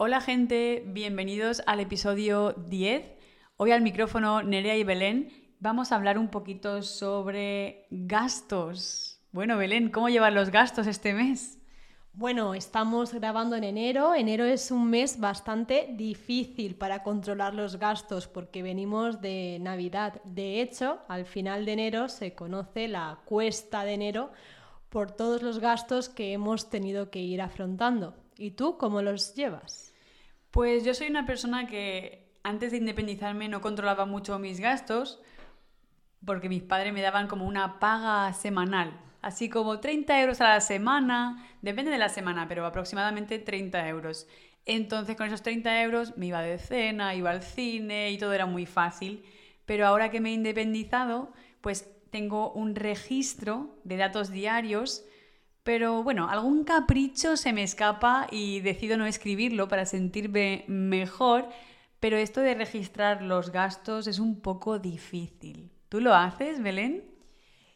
Hola gente, bienvenidos al episodio 10. Hoy al micrófono Nerea y Belén vamos a hablar un poquito sobre gastos. Bueno, Belén, ¿cómo llevan los gastos este mes? Bueno, estamos grabando en enero. Enero es un mes bastante difícil para controlar los gastos porque venimos de Navidad. De hecho, al final de enero se conoce la cuesta de enero por todos los gastos que hemos tenido que ir afrontando. ¿Y tú cómo los llevas? Pues yo soy una persona que antes de independizarme no controlaba mucho mis gastos porque mis padres me daban como una paga semanal, así como 30 euros a la semana, depende de la semana, pero aproximadamente 30 euros. Entonces con esos 30 euros me iba de cena, iba al cine y todo era muy fácil. Pero ahora que me he independizado, pues tengo un registro de datos diarios pero bueno, algún capricho se me escapa y decido no escribirlo para sentirme mejor, pero esto de registrar los gastos es un poco difícil. ¿Tú lo haces, Belén?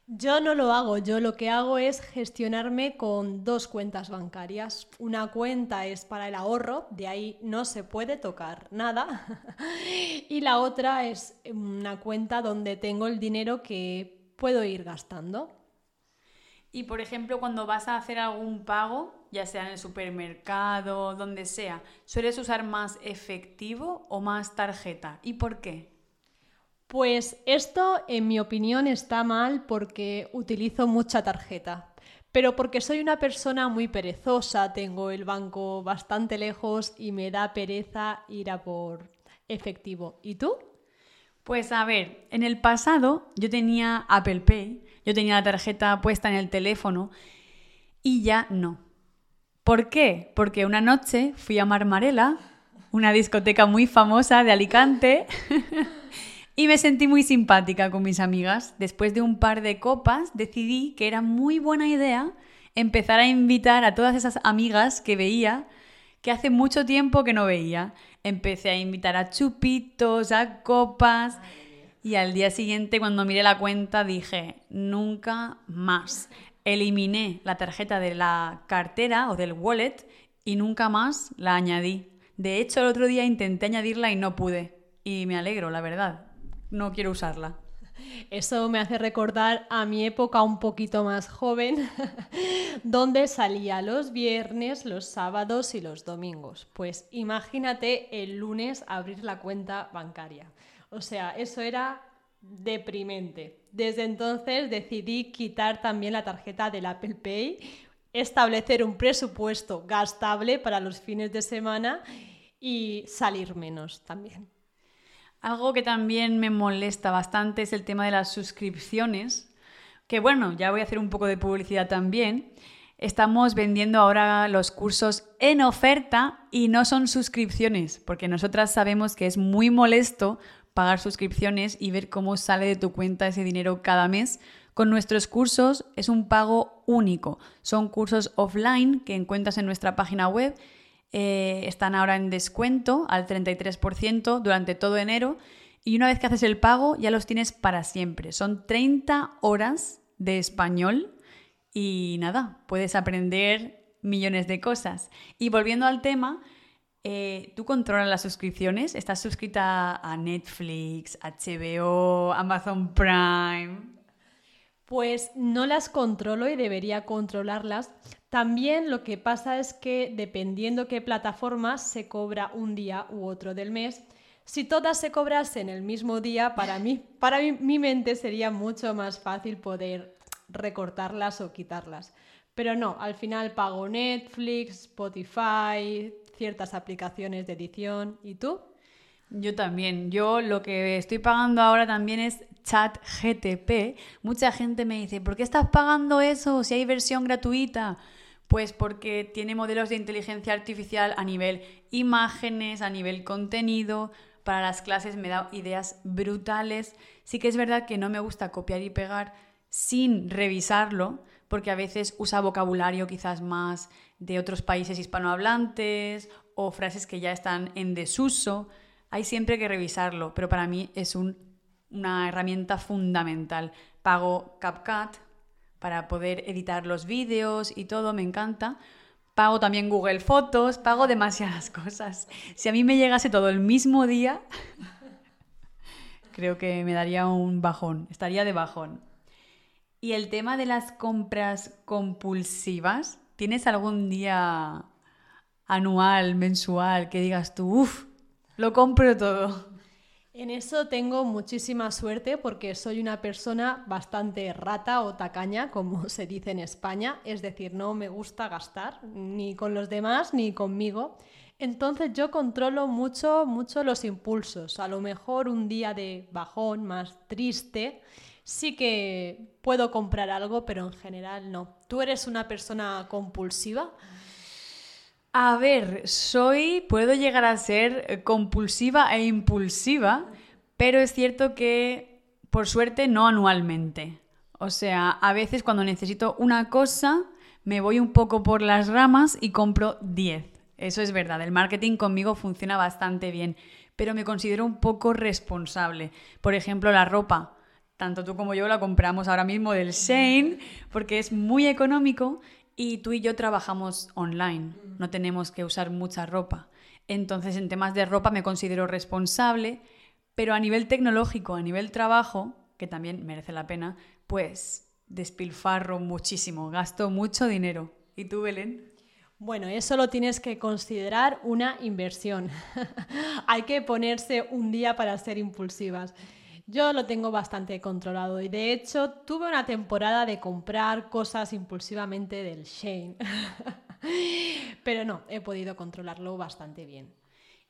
Yo no lo hago, yo lo que hago es gestionarme con dos cuentas bancarias. Una cuenta es para el ahorro, de ahí no se puede tocar nada. y la otra es una cuenta donde tengo el dinero que puedo ir gastando. Y por ejemplo, cuando vas a hacer algún pago, ya sea en el supermercado, donde sea, ¿sueles usar más efectivo o más tarjeta? ¿Y por qué? Pues esto, en mi opinión, está mal porque utilizo mucha tarjeta. Pero porque soy una persona muy perezosa, tengo el banco bastante lejos y me da pereza ir a por efectivo. ¿Y tú? Pues a ver, en el pasado yo tenía Apple Pay yo tenía la tarjeta puesta en el teléfono y ya no. ¿Por qué? Porque una noche fui a Marmarela, una discoteca muy famosa de Alicante, y me sentí muy simpática con mis amigas. Después de un par de copas decidí que era muy buena idea empezar a invitar a todas esas amigas que veía que hace mucho tiempo que no veía. Empecé a invitar a chupitos, a copas. Y al día siguiente, cuando miré la cuenta, dije, nunca más. Eliminé la tarjeta de la cartera o del wallet y nunca más la añadí. De hecho, el otro día intenté añadirla y no pude. Y me alegro, la verdad. No quiero usarla. Eso me hace recordar a mi época un poquito más joven, donde salía los viernes, los sábados y los domingos. Pues imagínate el lunes abrir la cuenta bancaria. O sea, eso era deprimente. Desde entonces decidí quitar también la tarjeta del Apple Pay, establecer un presupuesto gastable para los fines de semana y salir menos también. Algo que también me molesta bastante es el tema de las suscripciones, que bueno, ya voy a hacer un poco de publicidad también. Estamos vendiendo ahora los cursos en oferta y no son suscripciones, porque nosotras sabemos que es muy molesto pagar suscripciones y ver cómo sale de tu cuenta ese dinero cada mes. Con nuestros cursos es un pago único. Son cursos offline que encuentras en nuestra página web. Eh, están ahora en descuento al 33% durante todo enero. Y una vez que haces el pago ya los tienes para siempre. Son 30 horas de español y nada, puedes aprender millones de cosas. Y volviendo al tema, eh, ¿Tú controlas las suscripciones? ¿Estás suscrita a Netflix, HBO, Amazon Prime? Pues no las controlo y debería controlarlas. También lo que pasa es que dependiendo qué plataforma se cobra un día u otro del mes. Si todas se cobrasen el mismo día, para mí, para mi mente sería mucho más fácil poder recortarlas o quitarlas. Pero no, al final pago Netflix, Spotify, ciertas aplicaciones de edición. ¿Y tú? Yo también. Yo lo que estoy pagando ahora también es chat GTP. Mucha gente me dice, ¿por qué estás pagando eso si hay versión gratuita? Pues porque tiene modelos de inteligencia artificial a nivel imágenes, a nivel contenido. Para las clases me da ideas brutales. Sí que es verdad que no me gusta copiar y pegar sin revisarlo, porque a veces usa vocabulario quizás más de otros países hispanohablantes o frases que ya están en desuso. Hay siempre que revisarlo, pero para mí es una herramienta fundamental. Pago CapCut para poder editar los vídeos y todo, me encanta, pago también Google Fotos, pago demasiadas cosas. Si a mí me llegase todo el mismo día, creo que me daría un bajón, estaría de bajón. Y el tema de las compras compulsivas, ¿tienes algún día anual, mensual, que digas tú, uff, lo compro todo? En eso tengo muchísima suerte porque soy una persona bastante rata o tacaña, como se dice en España, es decir, no me gusta gastar ni con los demás ni conmigo. Entonces yo controlo mucho, mucho los impulsos. A lo mejor un día de bajón más triste, sí que puedo comprar algo, pero en general no. ¿Tú eres una persona compulsiva? A ver, soy, puedo llegar a ser eh, compulsiva e impulsiva, pero es cierto que, por suerte, no anualmente. O sea, a veces cuando necesito una cosa, me voy un poco por las ramas y compro 10. Eso es verdad, el marketing conmigo funciona bastante bien, pero me considero un poco responsable. Por ejemplo, la ropa. Tanto tú como yo la compramos ahora mismo del Shane porque es muy económico y tú y yo trabajamos online, no tenemos que usar mucha ropa. Entonces, en temas de ropa me considero responsable, pero a nivel tecnológico, a nivel trabajo, que también merece la pena, pues despilfarro muchísimo, gasto mucho dinero. ¿Y tú, Belén? Bueno, eso lo tienes que considerar una inversión. Hay que ponerse un día para ser impulsivas. Yo lo tengo bastante controlado y de hecho tuve una temporada de comprar cosas impulsivamente del Shane. Pero no, he podido controlarlo bastante bien.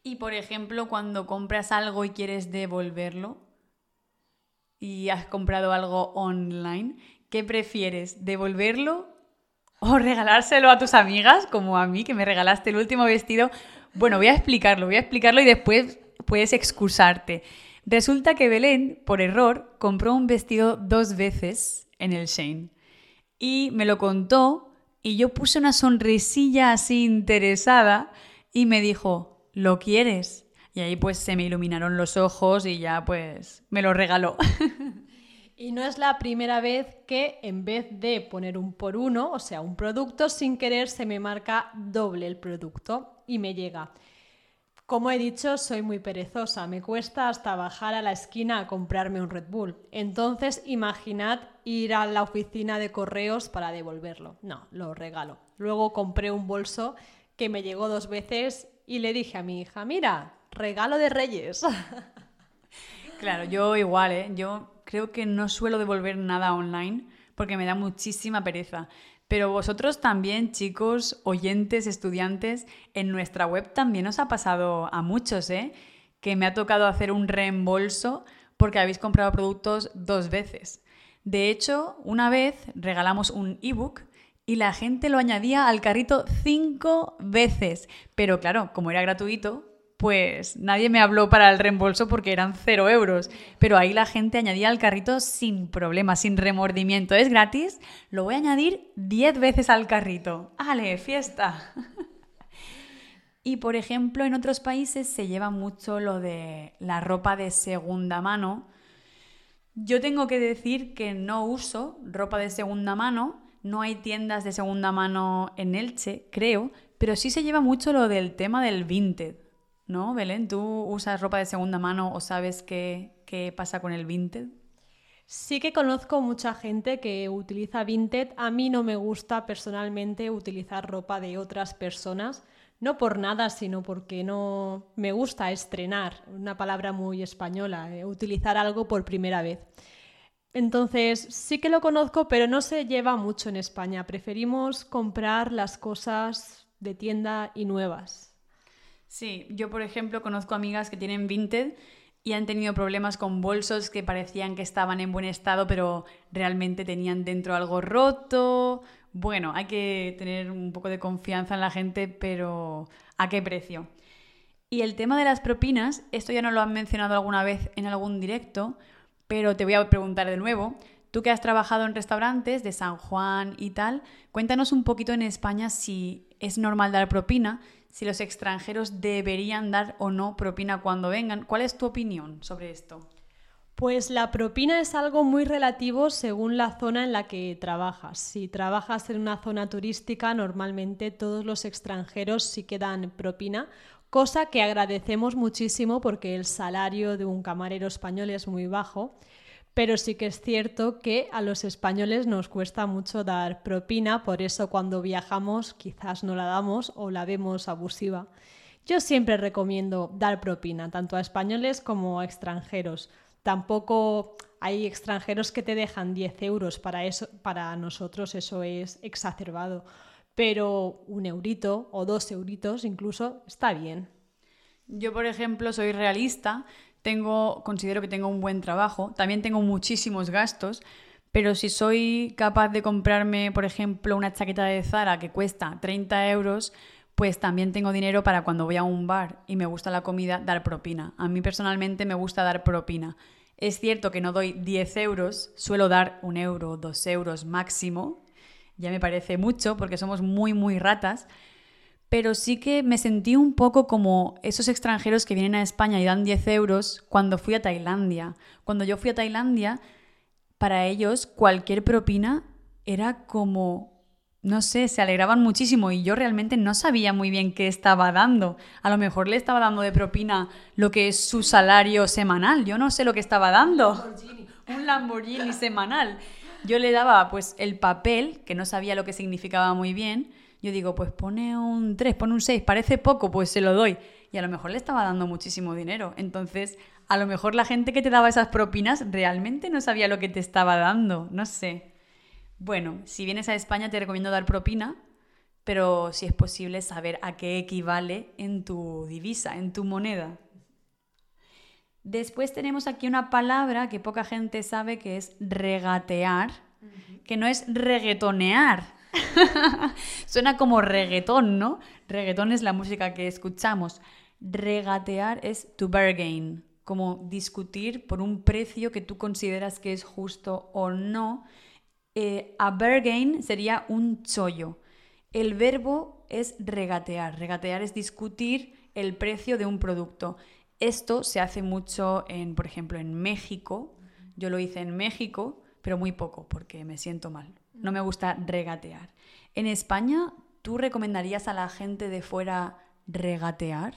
Y por ejemplo, cuando compras algo y quieres devolverlo y has comprado algo online, ¿qué prefieres? ¿Devolverlo o regalárselo a tus amigas, como a mí, que me regalaste el último vestido? Bueno, voy a explicarlo, voy a explicarlo y después puedes excusarte. Resulta que Belén, por error, compró un vestido dos veces en el Shane. Y me lo contó y yo puse una sonrisilla así interesada y me dijo, ¿lo quieres? Y ahí pues se me iluminaron los ojos y ya pues me lo regaló. Y no es la primera vez que en vez de poner un por uno, o sea, un producto, sin querer se me marca doble el producto y me llega. Como he dicho, soy muy perezosa, me cuesta hasta bajar a la esquina a comprarme un Red Bull. Entonces, imaginad ir a la oficina de correos para devolverlo. No, lo regalo. Luego compré un bolso que me llegó dos veces y le dije a mi hija, mira, regalo de Reyes. Claro, yo igual, ¿eh? Yo creo que no suelo devolver nada online porque me da muchísima pereza. Pero vosotros también, chicos, oyentes, estudiantes, en nuestra web también os ha pasado a muchos, ¿eh? Que me ha tocado hacer un reembolso porque habéis comprado productos dos veces. De hecho, una vez regalamos un ebook y la gente lo añadía al carrito cinco veces. Pero claro, como era gratuito, pues nadie me habló para el reembolso porque eran cero euros. Pero ahí la gente añadía al carrito sin problema, sin remordimiento. Es gratis, lo voy a añadir 10 veces al carrito. ¡Ale, fiesta! y por ejemplo, en otros países se lleva mucho lo de la ropa de segunda mano. Yo tengo que decir que no uso ropa de segunda mano. No hay tiendas de segunda mano en Elche, creo, pero sí se lleva mucho lo del tema del vintage ¿No, Belén? ¿Tú usas ropa de segunda mano o sabes qué, qué pasa con el vintage? Sí que conozco mucha gente que utiliza vintage. A mí no me gusta personalmente utilizar ropa de otras personas. No por nada, sino porque no me gusta estrenar, una palabra muy española, eh, utilizar algo por primera vez. Entonces, sí que lo conozco, pero no se lleva mucho en España. Preferimos comprar las cosas de tienda y nuevas. Sí, yo por ejemplo conozco amigas que tienen Vinted y han tenido problemas con bolsos que parecían que estaban en buen estado, pero realmente tenían dentro algo roto. Bueno, hay que tener un poco de confianza en la gente, pero ¿a qué precio? Y el tema de las propinas, esto ya no lo han mencionado alguna vez en algún directo, pero te voy a preguntar de nuevo. Tú que has trabajado en restaurantes de San Juan y tal, cuéntanos un poquito en España si es normal dar propina si los extranjeros deberían dar o no propina cuando vengan. ¿Cuál es tu opinión sobre esto? Pues la propina es algo muy relativo según la zona en la que trabajas. Si trabajas en una zona turística, normalmente todos los extranjeros sí que dan propina, cosa que agradecemos muchísimo porque el salario de un camarero español es muy bajo. Pero sí que es cierto que a los españoles nos cuesta mucho dar propina, por eso cuando viajamos quizás no la damos o la vemos abusiva. Yo siempre recomiendo dar propina, tanto a españoles como a extranjeros. Tampoco hay extranjeros que te dejan 10 euros, para, eso, para nosotros eso es exacerbado, pero un eurito o dos euritos incluso está bien. Yo, por ejemplo, soy realista, tengo, considero que tengo un buen trabajo, también tengo muchísimos gastos, pero si soy capaz de comprarme, por ejemplo, una chaqueta de Zara que cuesta 30 euros, pues también tengo dinero para cuando voy a un bar y me gusta la comida, dar propina. A mí personalmente me gusta dar propina. Es cierto que no doy 10 euros, suelo dar un euro, dos euros máximo. Ya me parece mucho porque somos muy, muy ratas. Pero sí que me sentí un poco como esos extranjeros que vienen a España y dan 10 euros cuando fui a Tailandia. Cuando yo fui a Tailandia, para ellos cualquier propina era como no sé, se alegraban muchísimo y yo realmente no sabía muy bien qué estaba dando. A lo mejor le estaba dando de propina lo que es su salario semanal. Yo no sé lo que estaba dando. Un Lamborghini semanal. Yo le daba pues el papel, que no sabía lo que significaba muy bien. Yo digo, pues pone un 3, pone un 6, parece poco, pues se lo doy. Y a lo mejor le estaba dando muchísimo dinero. Entonces, a lo mejor la gente que te daba esas propinas realmente no sabía lo que te estaba dando. No sé. Bueno, si vienes a España te recomiendo dar propina, pero si es posible saber a qué equivale en tu divisa, en tu moneda. Después tenemos aquí una palabra que poca gente sabe que es regatear, que no es reggaetonear. Suena como reggaetón, ¿no? Reggaetón es la música que escuchamos. Regatear es to bargain, como discutir por un precio que tú consideras que es justo o no eh, a bargain sería un chollo. El verbo es regatear. Regatear es discutir el precio de un producto. Esto se hace mucho, en, por ejemplo, en México. Yo lo hice en México, pero muy poco porque me siento mal. No me gusta regatear. En España, ¿tú recomendarías a la gente de fuera regatear?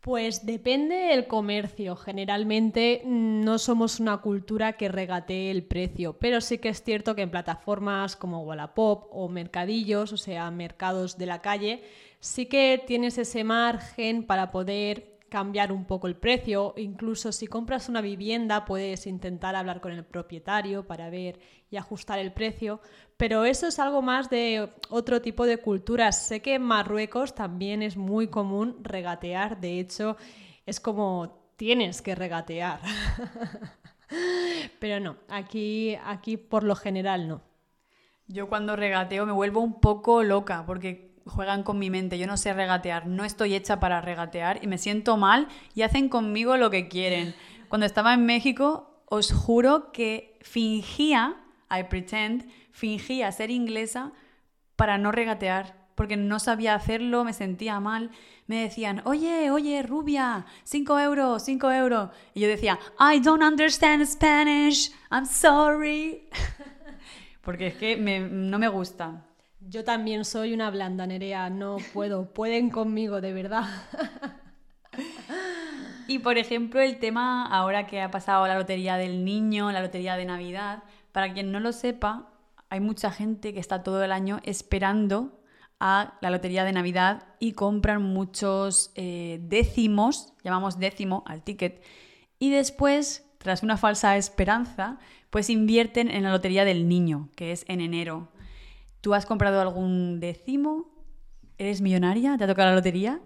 Pues depende del comercio. Generalmente mm, no somos una cultura que regatee el precio, pero sí que es cierto que en plataformas como Wallapop o mercadillos, o sea, mercados de la calle, sí que tienes ese margen para poder cambiar un poco el precio. Incluso si compras una vivienda puedes intentar hablar con el propietario para ver y ajustar el precio. Pero eso es algo más de otro tipo de culturas. Sé que en Marruecos también es muy común regatear. De hecho, es como tienes que regatear. Pero no, aquí, aquí por lo general no. Yo cuando regateo me vuelvo un poco loca porque juegan con mi mente, yo no sé regatear, no estoy hecha para regatear y me siento mal y hacen conmigo lo que quieren. Cuando estaba en México, os juro que fingía, I pretend, fingía ser inglesa para no regatear, porque no sabía hacerlo, me sentía mal. Me decían, oye, oye, rubia, cinco euros, cinco euros. Y yo decía, I don't understand Spanish, I'm sorry. porque es que no me gusta. Yo también soy una blanda, Nerea, no puedo, pueden conmigo, de verdad. Y por ejemplo, el tema ahora que ha pasado la lotería del niño, la lotería de Navidad, para quien no lo sepa, hay mucha gente que está todo el año esperando a la lotería de Navidad y compran muchos eh, décimos, llamamos décimo al ticket, y después, tras una falsa esperanza, pues invierten en la lotería del niño, que es en enero. ¿Tú has comprado algún décimo? ¿Eres millonaria? ¿Te ha tocado la lotería?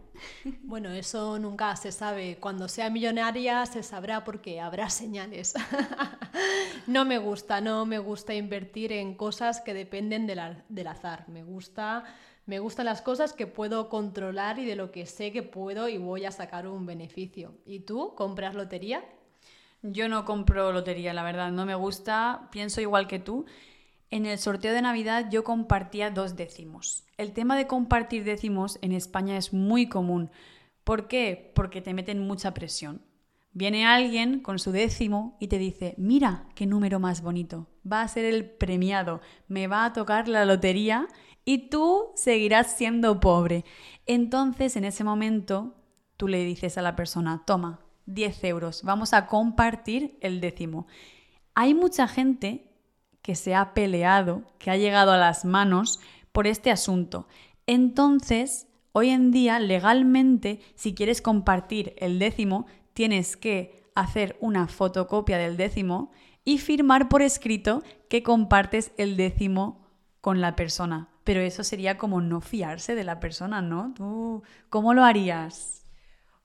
Bueno, eso nunca se sabe. Cuando sea millonaria se sabrá porque habrá señales. no me gusta, no me gusta invertir en cosas que dependen del azar. Me gusta, me gustan las cosas que puedo controlar y de lo que sé que puedo y voy a sacar un beneficio. ¿Y tú compras lotería? Yo no compro lotería, la verdad, no me gusta, pienso igual que tú en el sorteo de Navidad yo compartía dos décimos. El tema de compartir décimos en España es muy común. ¿Por qué? Porque te meten mucha presión. Viene alguien con su décimo y te dice, mira qué número más bonito, va a ser el premiado, me va a tocar la lotería y tú seguirás siendo pobre. Entonces, en ese momento, tú le dices a la persona, toma, 10 euros, vamos a compartir el décimo. Hay mucha gente que se ha peleado, que ha llegado a las manos por este asunto. Entonces, hoy en día, legalmente, si quieres compartir el décimo, tienes que hacer una fotocopia del décimo y firmar por escrito que compartes el décimo con la persona. Pero eso sería como no fiarse de la persona, ¿no? ¿Tú cómo lo harías?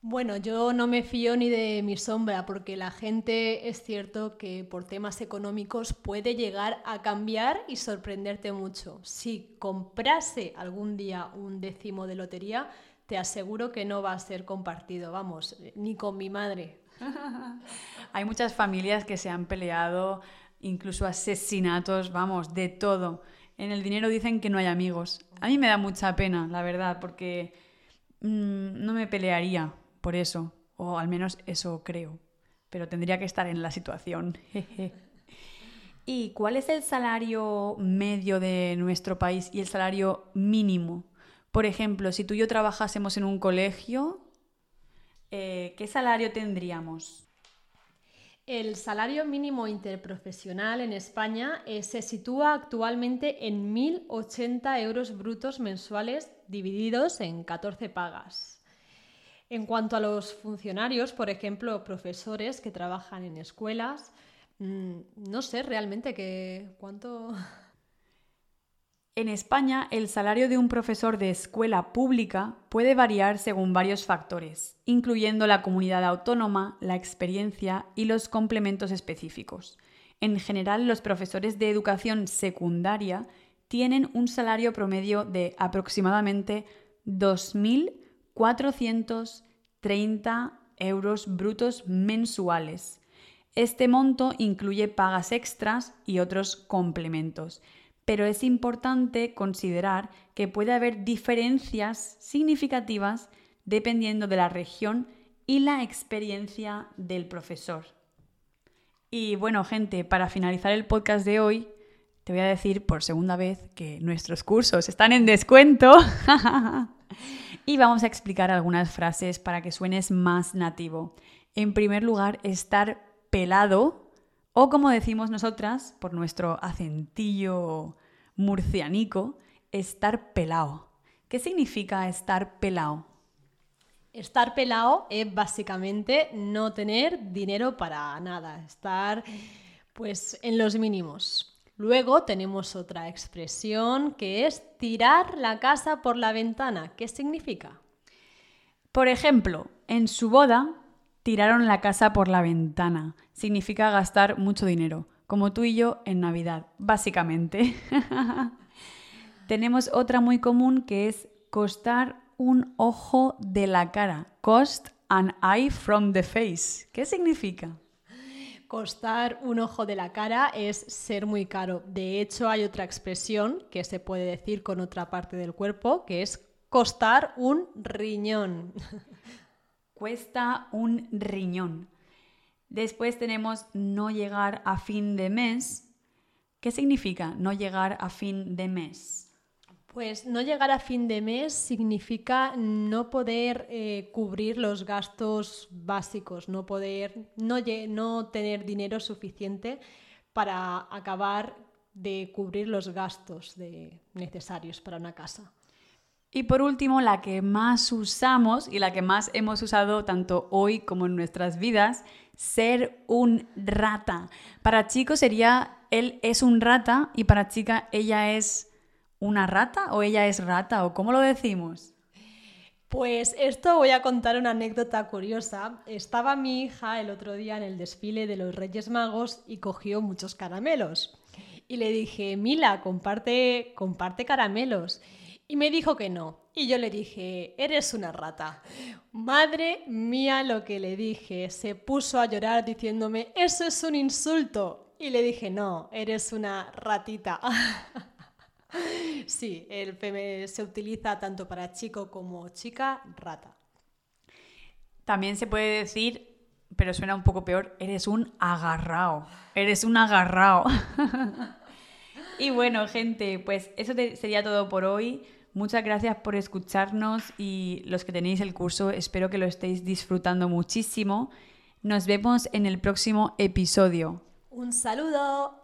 Bueno, yo no me fío ni de mi sombra porque la gente es cierto que por temas económicos puede llegar a cambiar y sorprenderte mucho. Si comprase algún día un décimo de lotería, te aseguro que no va a ser compartido, vamos, ni con mi madre. Hay muchas familias que se han peleado, incluso asesinatos, vamos, de todo. En el dinero dicen que no hay amigos. A mí me da mucha pena, la verdad, porque mm, no me pelearía por eso, o al menos eso creo, pero tendría que estar en la situación. ¿Y cuál es el salario medio de nuestro país y el salario mínimo? Por ejemplo, si tú y yo trabajásemos en un colegio, eh, ¿qué salario tendríamos? El salario mínimo interprofesional en España eh, se sitúa actualmente en 1.080 euros brutos mensuales divididos en 14 pagas. En cuanto a los funcionarios, por ejemplo, profesores que trabajan en escuelas, mm, no sé realmente qué, cuánto En España, el salario de un profesor de escuela pública puede variar según varios factores, incluyendo la comunidad autónoma, la experiencia y los complementos específicos. En general, los profesores de educación secundaria tienen un salario promedio de aproximadamente 2.430 euros brutos mensuales. Este monto incluye pagas extras y otros complementos pero es importante considerar que puede haber diferencias significativas dependiendo de la región y la experiencia del profesor. Y bueno, gente, para finalizar el podcast de hoy, te voy a decir por segunda vez que nuestros cursos están en descuento y vamos a explicar algunas frases para que suenes más nativo. En primer lugar, estar pelado o como decimos nosotras, por nuestro acentillo murcianico, estar pelao. ¿Qué significa estar pelao? Estar pelao es básicamente no tener dinero para nada, estar pues en los mínimos. Luego tenemos otra expresión que es tirar la casa por la ventana. ¿Qué significa? Por ejemplo, en su boda tiraron la casa por la ventana. Significa gastar mucho dinero, como tú y yo en Navidad, básicamente. Tenemos otra muy común que es costar un ojo de la cara. Cost an eye from the face. ¿Qué significa? Costar un ojo de la cara es ser muy caro. De hecho, hay otra expresión que se puede decir con otra parte del cuerpo, que es costar un riñón. cuesta un riñón. Después tenemos no llegar a fin de mes. ¿Qué significa no llegar a fin de mes? Pues no llegar a fin de mes significa no poder eh, cubrir los gastos básicos, no poder, no, no tener dinero suficiente para acabar de cubrir los gastos necesarios para una casa. Y por último, la que más usamos y la que más hemos usado tanto hoy como en nuestras vidas, ser un rata. Para chicos sería él es un rata y para chica ella es una rata o ella es rata o cómo lo decimos. Pues esto voy a contar una anécdota curiosa. Estaba mi hija el otro día en el desfile de los Reyes Magos y cogió muchos caramelos. Y le dije, Mila, comparte, comparte caramelos. Y me dijo que no. Y yo le dije, eres una rata. Madre mía lo que le dije. Se puso a llorar diciéndome, eso es un insulto. Y le dije, no, eres una ratita. sí, el PM se utiliza tanto para chico como chica, rata. También se puede decir pero suena un poco peor, eres un agarrao. Eres un agarrao. y bueno, gente, pues eso sería todo por hoy. Muchas gracias por escucharnos y los que tenéis el curso, espero que lo estéis disfrutando muchísimo. Nos vemos en el próximo episodio. Un saludo.